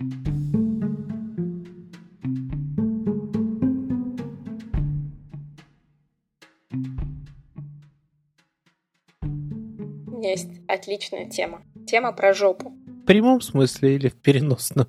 У меня есть отличная тема. Тема про жопу. В прямом смысле или в переносном?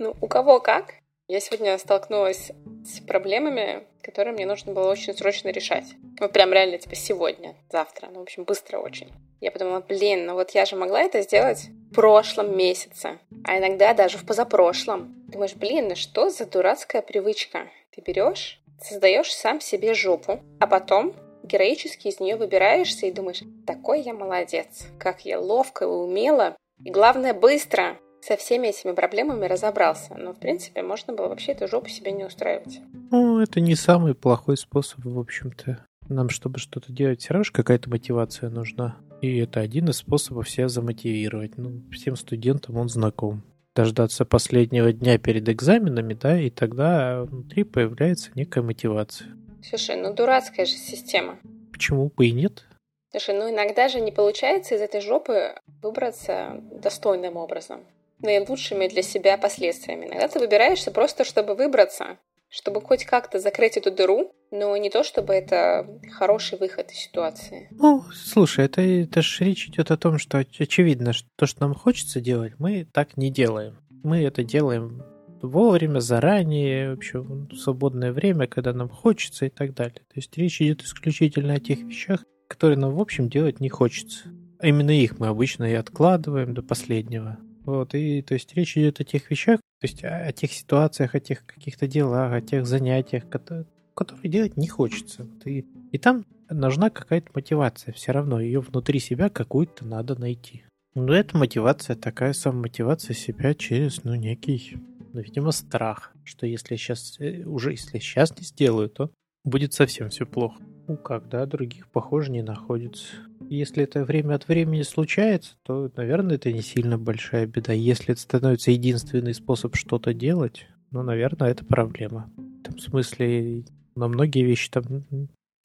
Ну, у кого как. Я сегодня столкнулась с проблемами, которые мне нужно было очень срочно решать. Вот прям реально, типа, сегодня, завтра. Ну, в общем, быстро очень. Я подумала, блин, ну вот я же могла это сделать в прошлом месяце, а иногда даже в позапрошлом. Думаешь, блин, что за дурацкая привычка? Ты берешь, создаешь сам себе жопу, а потом героически из нее выбираешься и думаешь, такой я молодец, как я ловко и умело, и главное, быстро со всеми этими проблемами разобрался. Но, в принципе, можно было вообще эту жопу себе не устраивать. Ну, это не самый плохой способ, в общем-то. Нам, чтобы что-то делать, все равно какая-то мотивация нужна. И это один из способов себя замотивировать. Ну, всем студентам он знаком. Дождаться последнего дня перед экзаменами, да, и тогда внутри появляется некая мотивация. Слушай, ну дурацкая же система. Почему бы и нет? Слушай, ну иногда же не получается из этой жопы выбраться достойным образом наилучшими для себя последствиями. Иногда ты выбираешься просто, чтобы выбраться, чтобы хоть как-то закрыть эту дыру, но не то, чтобы это хороший выход из ситуации. Ну, слушай, это, это же речь идет о том, что очевидно, что то, что нам хочется делать, мы так не делаем. Мы это делаем вовремя, заранее, вообще в свободное время, когда нам хочется и так далее. То есть речь идет исключительно о тех вещах, которые нам, в общем, делать не хочется. Именно их мы обычно и откладываем до последнего. Вот, и то есть речь идет о тех вещах, то есть о, о тех ситуациях, о тех каких-то делах, о тех занятиях, которые, которые делать не хочется. Вот, и, и там нужна какая-то мотивация, все равно ее внутри себя какую-то надо найти. Но эта мотивация такая самомотивация себя через, ну, некий, ну, видимо, страх, что если сейчас, э, уже если сейчас не сделаю, то будет совсем все плохо. Ну как, да, других, похоже, не находится. Если это время от времени случается, то, наверное, это не сильно большая беда. Если это становится единственный способ что-то делать, ну, наверное, это проблема. В этом смысле на многие вещи там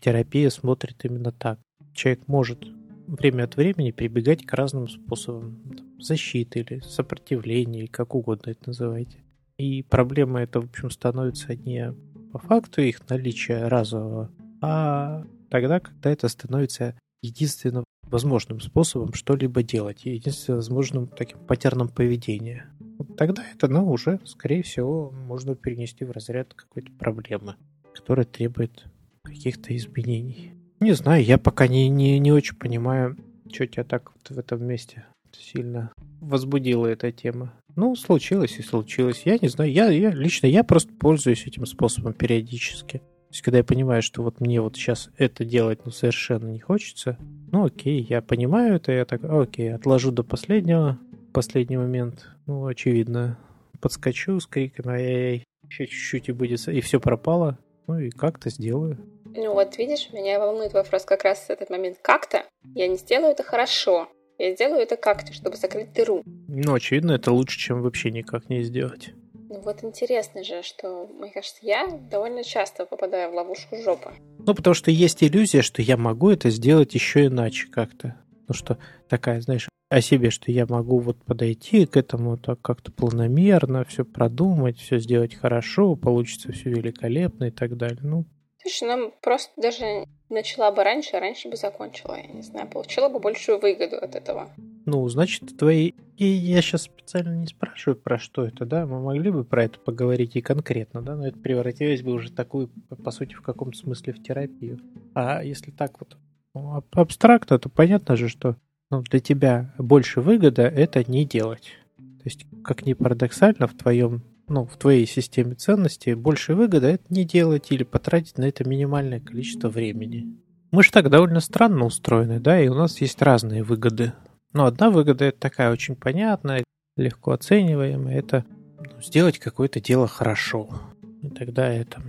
терапия смотрит именно так. Человек может время от времени прибегать к разным способам защиты или сопротивления, или как угодно это называйте. И проблема это, в общем, становится не по факту их наличия разового, а тогда, когда это становится единственным возможным способом что-либо делать, единственным возможным таким паттерном поведения. Тогда это, ну, уже, скорее всего, можно перенести в разряд какой-то проблемы, которая требует каких-то изменений. Не знаю, я пока не, не, не очень понимаю, что тебя так вот в этом месте сильно возбудила эта тема. Ну, случилось и случилось. Я не знаю, я, я лично, я просто пользуюсь этим способом периодически. То есть, когда я понимаю, что вот мне вот сейчас это делать ну, совершенно не хочется, ну окей, я понимаю это, я так, окей, отложу до последнего, последний момент, ну, очевидно, подскочу с криком, ай-яй-яй, еще чуть-чуть и будет, и все пропало, ну и как-то сделаю. Ну вот видишь, меня волнует вопрос как раз этот момент. Как-то я не сделаю это хорошо, я сделаю это как-то, чтобы закрыть дыру. Ну, очевидно, это лучше, чем вообще никак не сделать. Ну вот интересно же, что, мне кажется, я довольно часто попадаю в ловушку жопы. Ну, потому что есть иллюзия, что я могу это сделать еще иначе как-то. Ну, что такая, знаешь, о себе, что я могу вот подойти к этому так как-то планомерно, все продумать, все сделать хорошо, получится все великолепно и так далее. Ну, Слушай, нам просто даже начала бы раньше, раньше бы закончила, я не знаю, получила бы большую выгоду от этого. Ну, значит, твои... И я сейчас специально не спрашиваю, про что это, да? Мы могли бы про это поговорить и конкретно, да? Но это превратилось бы уже такую, по сути, в каком-то смысле в терапию. А если так вот ну, абстрактно, то понятно же, что ну, для тебя больше выгода это не делать. То есть, как ни парадоксально, в твоем ну, в твоей системе ценностей больше выгода это не делать или потратить на это минимальное количество времени. Мы же так довольно странно устроены, да, и у нас есть разные выгоды. Но одна выгода это такая очень понятная, легко оцениваемая, это ну, сделать какое-то дело хорошо. И тогда это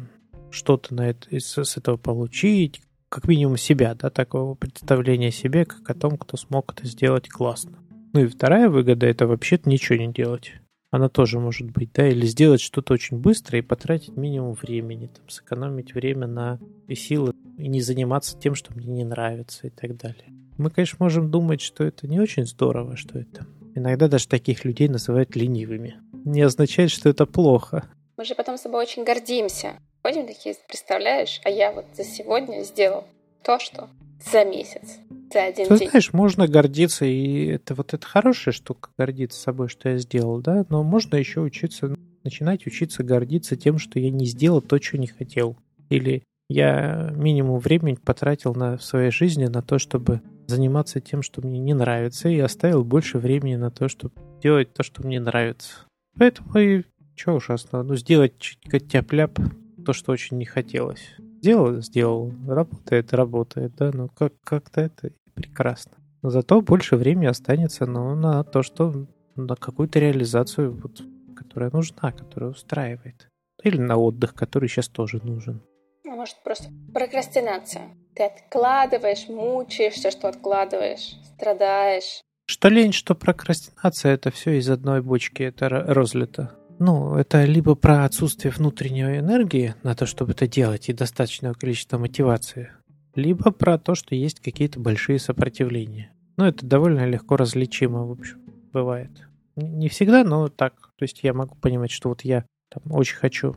что-то на это, с, с этого получить, как минимум себя, да, такого представления себе, как о том, кто смог это сделать классно. Ну и вторая выгода это вообще-то ничего не делать она тоже может быть, да, или сделать что-то очень быстро и потратить минимум времени, там, сэкономить время на и силы и не заниматься тем, что мне не нравится и так далее. Мы, конечно, можем думать, что это не очень здорово, что это Иногда даже таких людей называют ленивыми. Не означает, что это плохо. Мы же потом собой очень гордимся. Ходим такие, представляешь, а я вот за сегодня сделал то, что за месяц, за один Ты день. знаешь, можно гордиться, и это вот это хорошая штука, гордиться собой, что я сделал, да, но можно еще учиться, начинать учиться гордиться тем, что я не сделал то, что не хотел. Или я минимум времени потратил на, в своей жизни на то, чтобы заниматься тем, что мне не нравится, и оставил больше времени на то, чтобы делать то, что мне нравится. Поэтому и что ужасно, ну сделать чуть тяп-ляп, то, что очень не хотелось. Сделал, сделал. Работает, работает, да, ну как, как-то это прекрасно. Но зато больше времени останется ну, на то, что на какую-то реализацию, вот, которая нужна, которая устраивает. Или на отдых, который сейчас тоже нужен. А может, просто прокрастинация. Ты откладываешь, мучаешься, что откладываешь, страдаешь. Что лень, что прокрастинация, это все из одной бочки, это разлито. Ну, это либо про отсутствие внутренней энергии на то, чтобы это делать, и достаточного количества мотивации, либо про то, что есть какие-то большие сопротивления. Ну, это довольно легко различимо, в общем, бывает. Не всегда, но так. То есть я могу понимать, что вот я там очень хочу,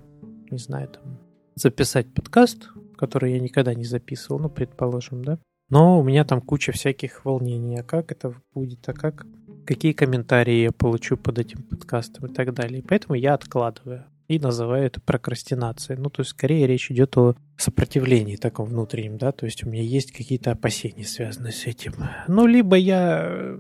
не знаю, там, записать подкаст, который я никогда не записывал, ну, предположим, да. Но у меня там куча всяких волнений. А как это будет? А как какие комментарии я получу под этим подкастом и так далее. Поэтому я откладываю и называю это прокрастинацией. Ну, то есть, скорее речь идет о сопротивлении таком внутреннем, да, то есть у меня есть какие-то опасения, связанные с этим. Ну, либо я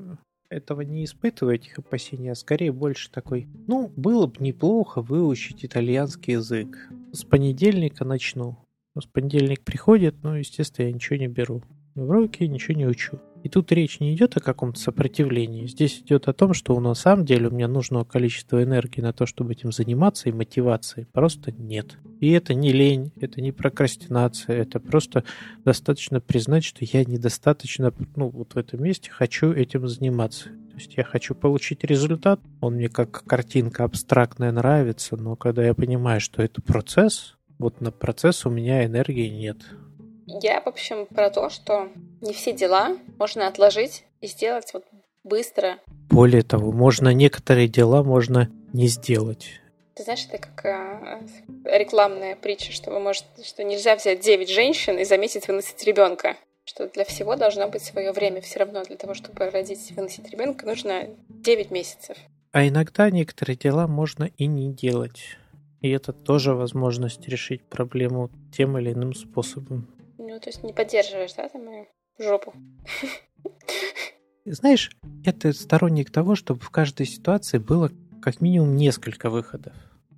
этого не испытываю, этих опасений, а скорее больше такой, ну, было бы неплохо выучить итальянский язык. С понедельника начну. С понедельник приходит, ну, естественно, я ничего не беру в руки, ничего не учу. И тут речь не идет о каком-то сопротивлении. Здесь идет о том, что на самом деле у меня нужного количества энергии на то, чтобы этим заниматься, и мотивации просто нет. И это не лень, это не прокрастинация, это просто достаточно признать, что я недостаточно, ну, вот в этом месте хочу этим заниматься. То есть я хочу получить результат, он мне как картинка абстрактная нравится, но когда я понимаю, что это процесс, вот на процесс у меня энергии нет. Я, в общем, про то, что не все дела можно отложить и сделать вот быстро. Более того, можно некоторые дела можно не сделать. Ты знаешь, это как а, рекламная притча, что вы можете, что нельзя взять 9 женщин и за месяц выносить ребенка. Что для всего должно быть свое время. Все равно для того, чтобы родить выносить ребенка, нужно 9 месяцев. А иногда некоторые дела можно и не делать. И это тоже возможность решить проблему тем или иным способом. Ну, то есть не поддерживаешь, да, там мою жопу? Знаешь, это сторонник того, чтобы в каждой ситуации было как минимум несколько выходов.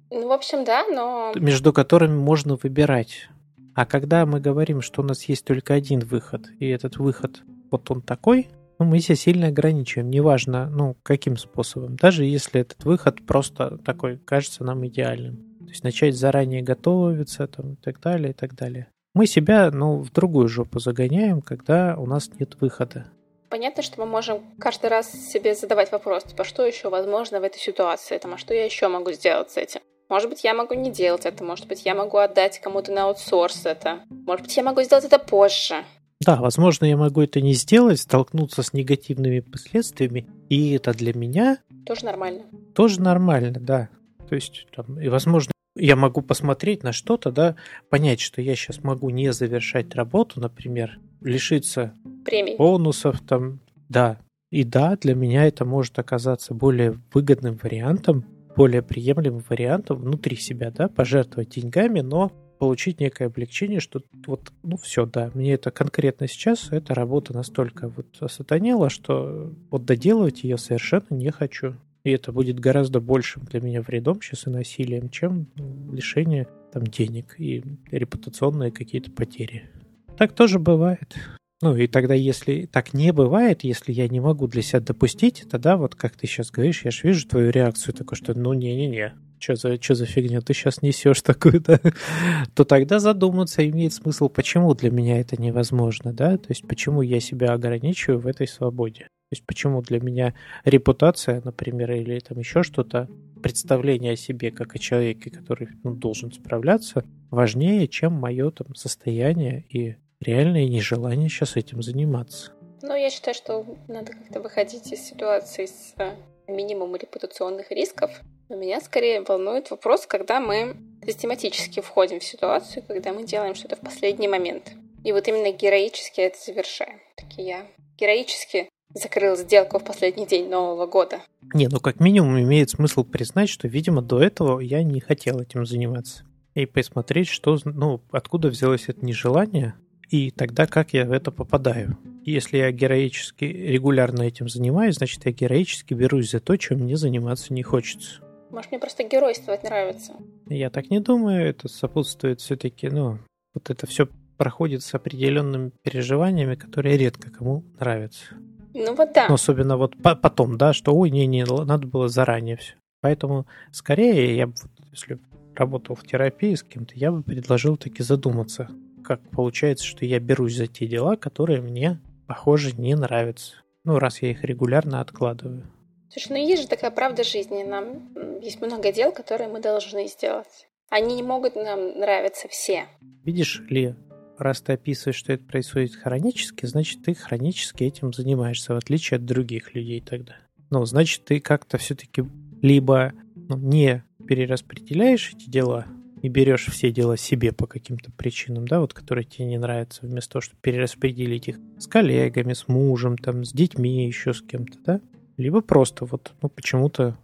Ну, в общем, да, но... Между которыми можно выбирать. А когда мы говорим, что у нас есть только один выход, и этот выход вот он такой, ну, мы себя сильно ограничиваем, неважно, ну, каким способом. Даже если этот выход просто такой кажется нам идеальным. То есть начать заранее готовиться там, и так далее, и так далее мы себя, ну, в другую жопу загоняем, когда у нас нет выхода. Понятно, что мы можем каждый раз себе задавать вопрос, типа, что еще возможно в этой ситуации, там, а что я еще могу сделать с этим? Может быть, я могу не делать это, может быть, я могу отдать кому-то на аутсорс это, может быть, я могу сделать это позже. Да, возможно, я могу это не сделать, столкнуться с негативными последствиями, и это для меня... Тоже нормально. Тоже нормально, да. То есть, там, и, возможно, я могу посмотреть на что-то, да, понять, что я сейчас могу не завершать работу, например, лишиться Премий. бонусов, там, да. И да, для меня это может оказаться более выгодным вариантом, более приемлемым вариантом внутри себя, да, пожертвовать деньгами, но получить некое облегчение, что вот, ну все, да, мне это конкретно сейчас, эта работа настолько вот осатанела, что вот доделывать ее совершенно не хочу. И это будет гораздо большим для меня вредом сейчас и насилием, чем лишение там денег и репутационные какие-то потери. Так тоже бывает. Ну и тогда, если так не бывает, если я не могу для себя допустить, тогда вот как ты сейчас говоришь, я же вижу твою реакцию такой, что ну не-не-не, что за, что за фигня ты сейчас несешь такую, да, то тогда задуматься имеет смысл, почему для меня это невозможно, да, то есть почему я себя ограничиваю в этой свободе. То есть почему для меня репутация, например, или там еще что-то, представление о себе как о человеке, который ну, должен справляться, важнее, чем мое там состояние и реальное нежелание сейчас этим заниматься. Ну, я считаю, что надо как-то выходить из ситуации с э, минимумом репутационных рисков. Но меня скорее волнует вопрос, когда мы систематически входим в ситуацию, когда мы делаем что-то в последний момент. И вот именно героически это завершаем. Так я героически закрыл сделку в последний день Нового года. Не, ну как минимум имеет смысл признать, что, видимо, до этого я не хотел этим заниматься. И посмотреть, что, ну, откуда взялось это нежелание, и тогда как я в это попадаю. Если я героически регулярно этим занимаюсь, значит, я героически берусь за то, чем мне заниматься не хочется. Может, мне просто геройствовать нравится? Я так не думаю. Это сопутствует все-таки, ну, вот это все проходит с определенными переживаниями, которые редко кому нравятся. Ну вот да. Но особенно вот по потом, да, что ой, не-не, надо было заранее все. Поэтому скорее я бы, если работал в терапии с кем-то, я бы предложил таки задуматься, как получается, что я берусь за те дела, которые мне, похоже, не нравятся. Ну, раз я их регулярно откладываю. Слушай, ну есть же такая правда жизни. Нам есть много дел, которые мы должны сделать. Они не могут нам нравиться все. Видишь ли, раз ты описываешь, что это происходит хронически, значит, ты хронически этим занимаешься, в отличие от других людей тогда. Ну, значит, ты как-то все-таки либо ну, не перераспределяешь эти дела и берешь все дела себе по каким-то причинам, да, вот которые тебе не нравятся, вместо того, чтобы перераспределить их с коллегами, с мужем, там, с детьми, еще с кем-то, да, либо просто вот, ну, почему-то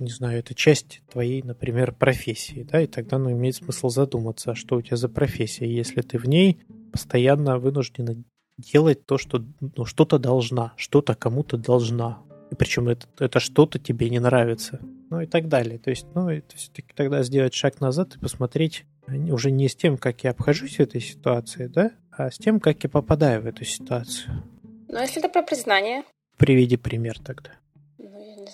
не знаю, это часть твоей, например, профессии, да, и тогда ну, имеет смысл задуматься, что у тебя за профессия, если ты в ней постоянно вынуждена делать то, что ну, что-то должна, что-то кому-то должна. И причем это, это что-то тебе не нравится. Ну и так далее. То есть, ну, это все-таки тогда сделать шаг назад и посмотреть уже не с тем, как я обхожусь в этой ситуации, да, а с тем, как я попадаю в эту ситуацию. Ну, если это про признание. Приведи пример тогда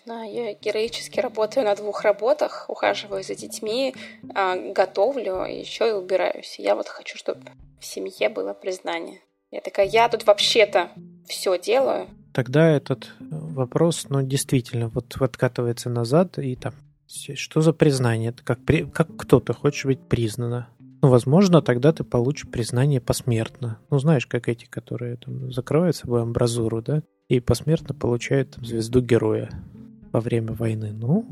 знаю, я героически работаю на двух работах, ухаживаю за детьми, а, готовлю, еще и убираюсь. Я вот хочу, чтобы в семье было признание. Я такая, я тут вообще-то все делаю. Тогда этот вопрос, ну, действительно, вот откатывается назад и там, что за признание? Это как, при, как кто-то хочешь быть признана. Ну, возможно, тогда ты получишь признание посмертно. Ну, знаешь, как эти, которые там закрывают собой амбразуру, да, и посмертно получают там, звезду героя во время войны. Ну,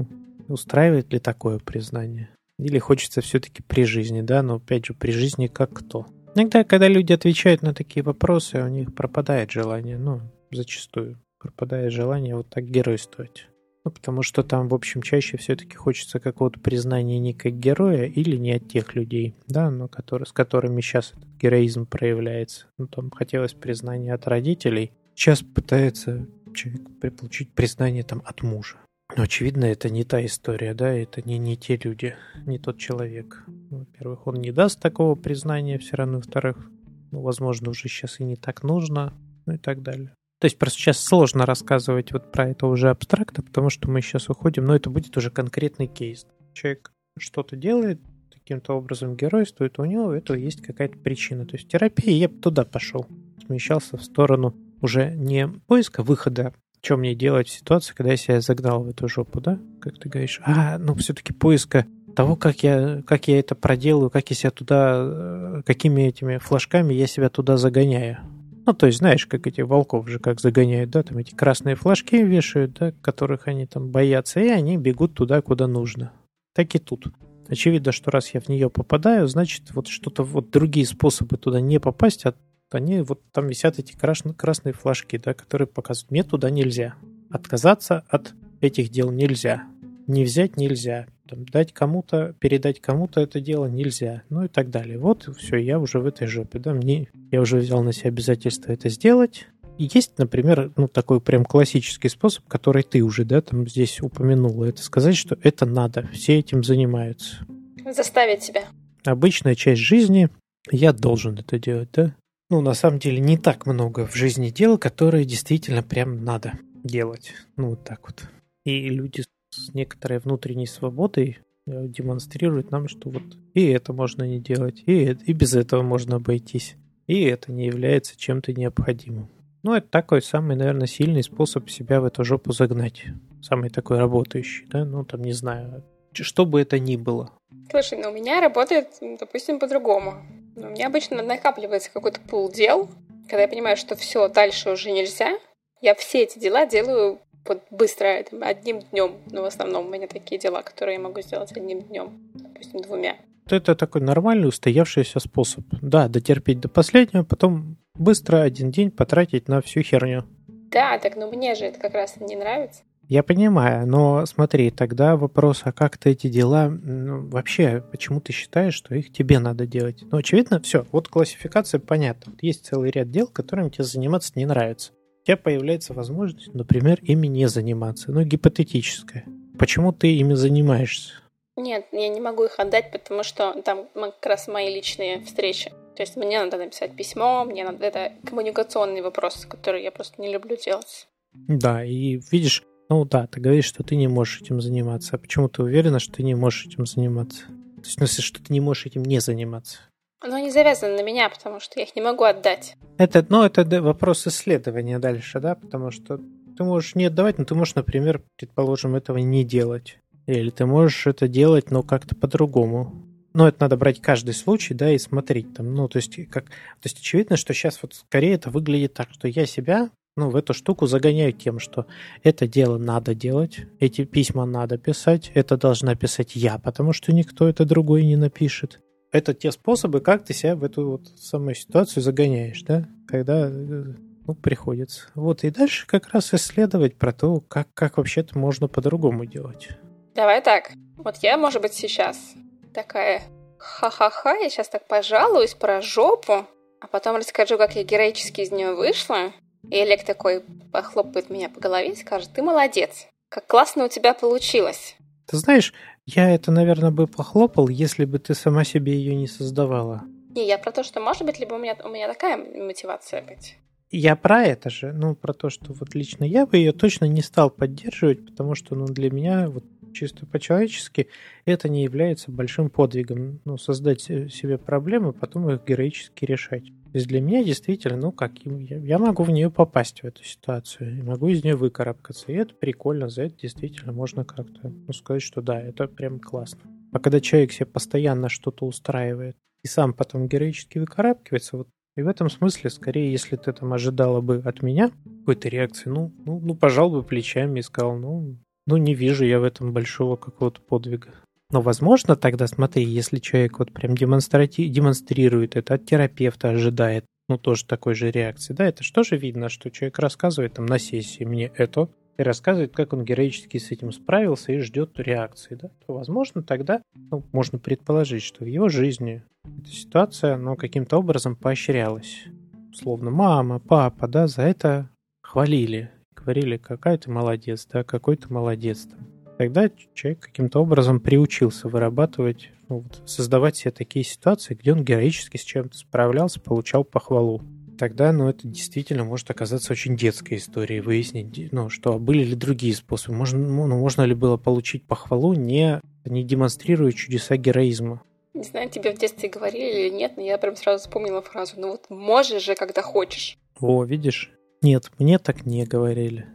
устраивает ли такое признание? Или хочется все-таки при жизни, да? Но опять же, при жизни как кто? Иногда, когда люди отвечают на такие вопросы, у них пропадает желание, ну, зачастую пропадает желание вот так геройствовать. Ну, потому что там, в общем, чаще все-таки хочется какого-то признания не как героя или не от тех людей, да, но которые, с которыми сейчас этот героизм проявляется. Ну, там хотелось признания от родителей. Сейчас пытается человек получить признание там от мужа. Но, очевидно, это не та история, да, это не, не те люди, не тот человек. Во-первых, он не даст такого признания все равно, во-вторых, ну, возможно, уже сейчас и не так нужно, ну и так далее. То есть просто сейчас сложно рассказывать вот про это уже абстрактно, потому что мы сейчас уходим, но это будет уже конкретный кейс. Человек что-то делает, каким-то образом геройствует, у него этого есть какая-то причина. То есть терапия, я бы туда пошел, смещался в сторону уже не поиска выхода, что мне делать в ситуации, когда я себя загнал в эту жопу, да, как ты говоришь, а, ну, все-таки поиска того, как я, как я это проделаю, как я себя туда, э, какими этими флажками я себя туда загоняю. Ну, то есть, знаешь, как эти волков же как загоняют, да, там эти красные флажки вешают, да, которых они там боятся, и они бегут туда, куда нужно. Так и тут. Очевидно, что раз я в нее попадаю, значит, вот что-то, вот другие способы туда не попасть, а они вот там висят эти красные, красные флажки, да, которые показывают, мне туда нельзя. Отказаться от этих дел нельзя. Не взять нельзя. Там, дать кому-то, передать кому-то это дело нельзя. Ну и так далее. Вот все, я уже в этой жопе. Да, мне, я уже взял на себя обязательство это сделать. И есть, например, ну, такой прям классический способ, который ты уже, да, там здесь упомянула. Это сказать, что это надо. Все этим занимаются. Заставить себя. Обычная часть жизни. Я должен это делать, да? Ну, на самом деле, не так много в жизни дел, которые действительно прям надо делать. Ну, вот так вот. И люди с некоторой внутренней свободой э, демонстрируют нам, что вот и это можно не делать, и, и без этого можно обойтись, и это не является чем-то необходимым. Ну, это такой самый, наверное, сильный способ себя в эту жопу загнать. Самый такой работающий, да, ну, там, не знаю, что бы это ни было. Слушай, ну у меня работает, допустим, по-другому. У меня обычно накапливается какой-то пул дел, когда я понимаю, что все, дальше уже нельзя, я все эти дела делаю вот быстро, одним днем. Ну, в основном у меня такие дела, которые я могу сделать одним днем, допустим, двумя. Это такой нормальный устоявшийся способ. Да, дотерпеть до последнего, потом быстро один день потратить на всю херню. Да, так, но мне же это как раз не нравится. Я понимаю, но смотри, тогда вопрос, а как ты эти дела ну, вообще, почему ты считаешь, что их тебе надо делать? Ну, очевидно, все, вот классификация понятна. Вот есть целый ряд дел, которыми тебе заниматься не нравится. У тебя появляется возможность, например, ими не заниматься, ну, гипотетическая. Почему ты ими занимаешься? Нет, я не могу их отдать, потому что там как раз мои личные встречи. То есть мне надо написать письмо, мне надо... Это коммуникационный вопрос, который я просто не люблю делать. Да, и видишь, ну да, ты говоришь, что ты не можешь этим заниматься. А почему ты уверена, что ты не можешь этим заниматься? То есть, в смысле, что ты не можешь этим не заниматься? Но они завязаны на меня, потому что я их не могу отдать. Это, ну, это вопрос исследования дальше, да, потому что ты можешь не отдавать, но ты можешь, например, предположим, этого не делать. Или ты можешь это делать, но как-то по-другому. Но это надо брать каждый случай, да, и смотреть там. Ну, то есть, как, то есть очевидно, что сейчас вот скорее это выглядит так, что я себя ну, в эту штуку загоняю тем, что это дело надо делать, эти письма надо писать, это должна писать я, потому что никто это другой не напишет. Это те способы, как ты себя в эту вот самую ситуацию загоняешь, да, когда ну, приходится. Вот, и дальше как раз исследовать про то, как, как вообще-то можно по-другому делать. Давай так. Вот я, может быть, сейчас такая ха-ха-ха, я сейчас так пожалуюсь про жопу, а потом расскажу, как я героически из нее вышла. И Олег такой похлопает меня по голове и скажет, ты молодец, как классно у тебя получилось. Ты знаешь, я это, наверное, бы похлопал, если бы ты сама себе ее не создавала. Не, я про то, что, может быть, либо у меня, у меня такая мотивация быть. Я про это же, ну, про то, что вот лично я бы ее точно не стал поддерживать, потому что, ну, для меня вот чисто по-человечески, это не является большим подвигом. Ну, создать себе проблемы, потом их героически решать. То есть для меня действительно, ну как, я, я могу в нее попасть, в эту ситуацию, и могу из нее выкарабкаться. И это прикольно, за это действительно можно как-то ну, сказать, что да, это прям классно. А когда человек себе постоянно что-то устраивает и сам потом героически выкарабкивается, вот и в этом смысле, скорее, если ты там ожидала бы от меня какой-то реакции, ну, ну, ну пожал бы плечами и сказал, ну, ну, не вижу я в этом большого какого-то подвига. Но, возможно, тогда, смотри, если человек вот прям демонстрати- демонстрирует это, от терапевта ожидает, ну, тоже такой же реакции, да, это же видно, что человек рассказывает там на сессии мне это, и рассказывает, как он героически с этим справился и ждет реакции, да, то, возможно, тогда ну, можно предположить, что в его жизни эта ситуация, ну, каким-то образом поощрялась. Словно мама, папа, да, за это хвалили говорили, какая ты молодец, да, какой ты молодец. Там. Тогда человек каким-то образом приучился вырабатывать, ну, вот, создавать себе такие ситуации, где он героически с чем-то справлялся, получал похвалу. Тогда, ну, это действительно может оказаться очень детской историей, выяснить, ну, что были ли другие способы. Можно, ну, ну, можно ли было получить похвалу, не, не демонстрируя чудеса героизма. Не знаю, тебе в детстве говорили или нет, но я прям сразу вспомнила фразу «Ну вот можешь же, когда хочешь». О, видишь? Нет, мне так не говорили.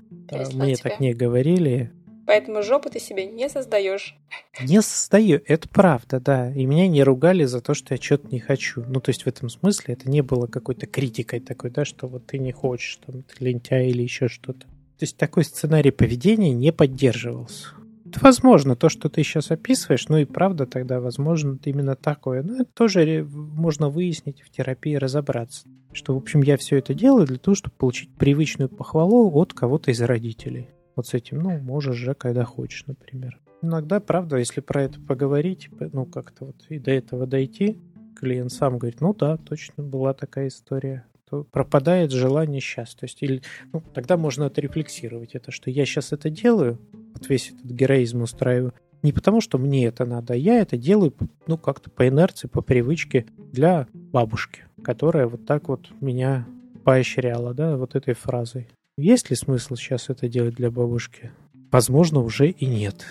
Мне так не говорили. Поэтому жопу ты себе не создаешь. Не создаю, это правда, да. И меня не ругали за то, что я что-то не хочу. Ну, то есть в этом смысле это не было какой-то критикой такой, да, что вот ты не хочешь, там, ты лентяй или еще что-то. То есть такой сценарий поведения не поддерживался. Это возможно, то, что ты сейчас описываешь, ну и правда тогда возможно именно такое. Но это тоже можно выяснить в терапии, разобраться что, в общем, я все это делаю для того, чтобы получить привычную похвалу от кого-то из родителей. Вот с этим, ну, можешь же, когда хочешь, например. Иногда, правда, если про это поговорить, ну, как-то вот и до этого дойти, клиент сам говорит, ну да, точно была такая история, то пропадает желание сейчас. То есть, или, ну, тогда можно отрефлексировать это, что я сейчас это делаю, вот весь этот героизм устраиваю, не потому, что мне это надо, а я это делаю, ну, как-то по инерции, по привычке для бабушки, которая вот так вот меня поощряла, да, вот этой фразой. Есть ли смысл сейчас это делать для бабушки? Возможно, уже и нет.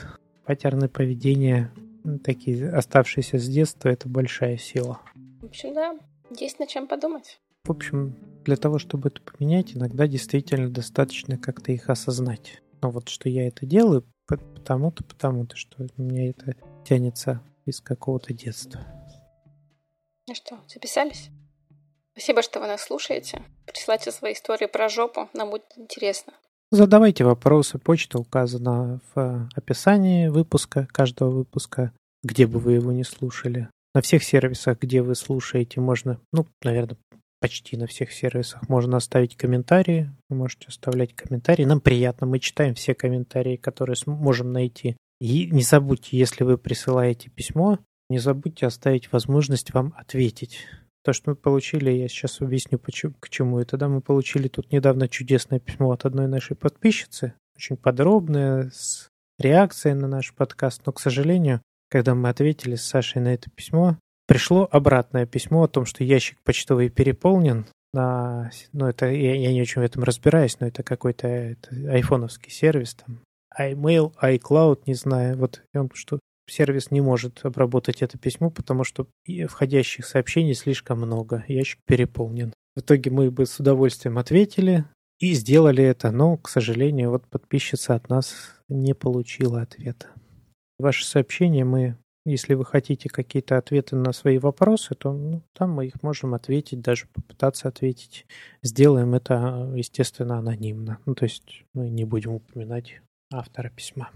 Паттерны поведения, такие оставшиеся с детства, это большая сила. В общем, да, есть над чем подумать. В общем, для того, чтобы это поменять, иногда действительно достаточно как-то их осознать. Но вот что я это делаю, потому-то, потому-то, что у меня это тянется из какого-то детства. Ну что, записались? Спасибо, что вы нас слушаете. Присылайте свои истории про жопу, нам будет интересно. Задавайте вопросы, почта указана в описании выпуска, каждого выпуска, где бы вы его не слушали. На всех сервисах, где вы слушаете, можно, ну, наверное, почти на всех сервисах можно оставить комментарии. Вы можете оставлять комментарии. Нам приятно, мы читаем все комментарии, которые можем найти. И не забудьте, если вы присылаете письмо, не забудьте оставить возможность вам ответить. То, что мы получили, я сейчас объясню, почему, к чему это. Да, мы получили тут недавно чудесное письмо от одной нашей подписчицы, очень подробное, с реакцией на наш подкаст, но, к сожалению, когда мы ответили с Сашей на это письмо, пришло обратное письмо о том, что ящик почтовый переполнен. На, ну, это я, я не очень в этом разбираюсь, но это какой-то айфоновский сервис, там, iMail, iCloud, не знаю. Вот он что сервис не может обработать это письмо, потому что входящих сообщений слишком много, ящик переполнен. В итоге мы бы с удовольствием ответили и сделали это, но, к сожалению, вот подписчица от нас не получила ответа. Ваши сообщения мы, если вы хотите какие-то ответы на свои вопросы, то ну, там мы их можем ответить, даже попытаться ответить. Сделаем это, естественно, анонимно. Ну, то есть мы не будем упоминать автора письма.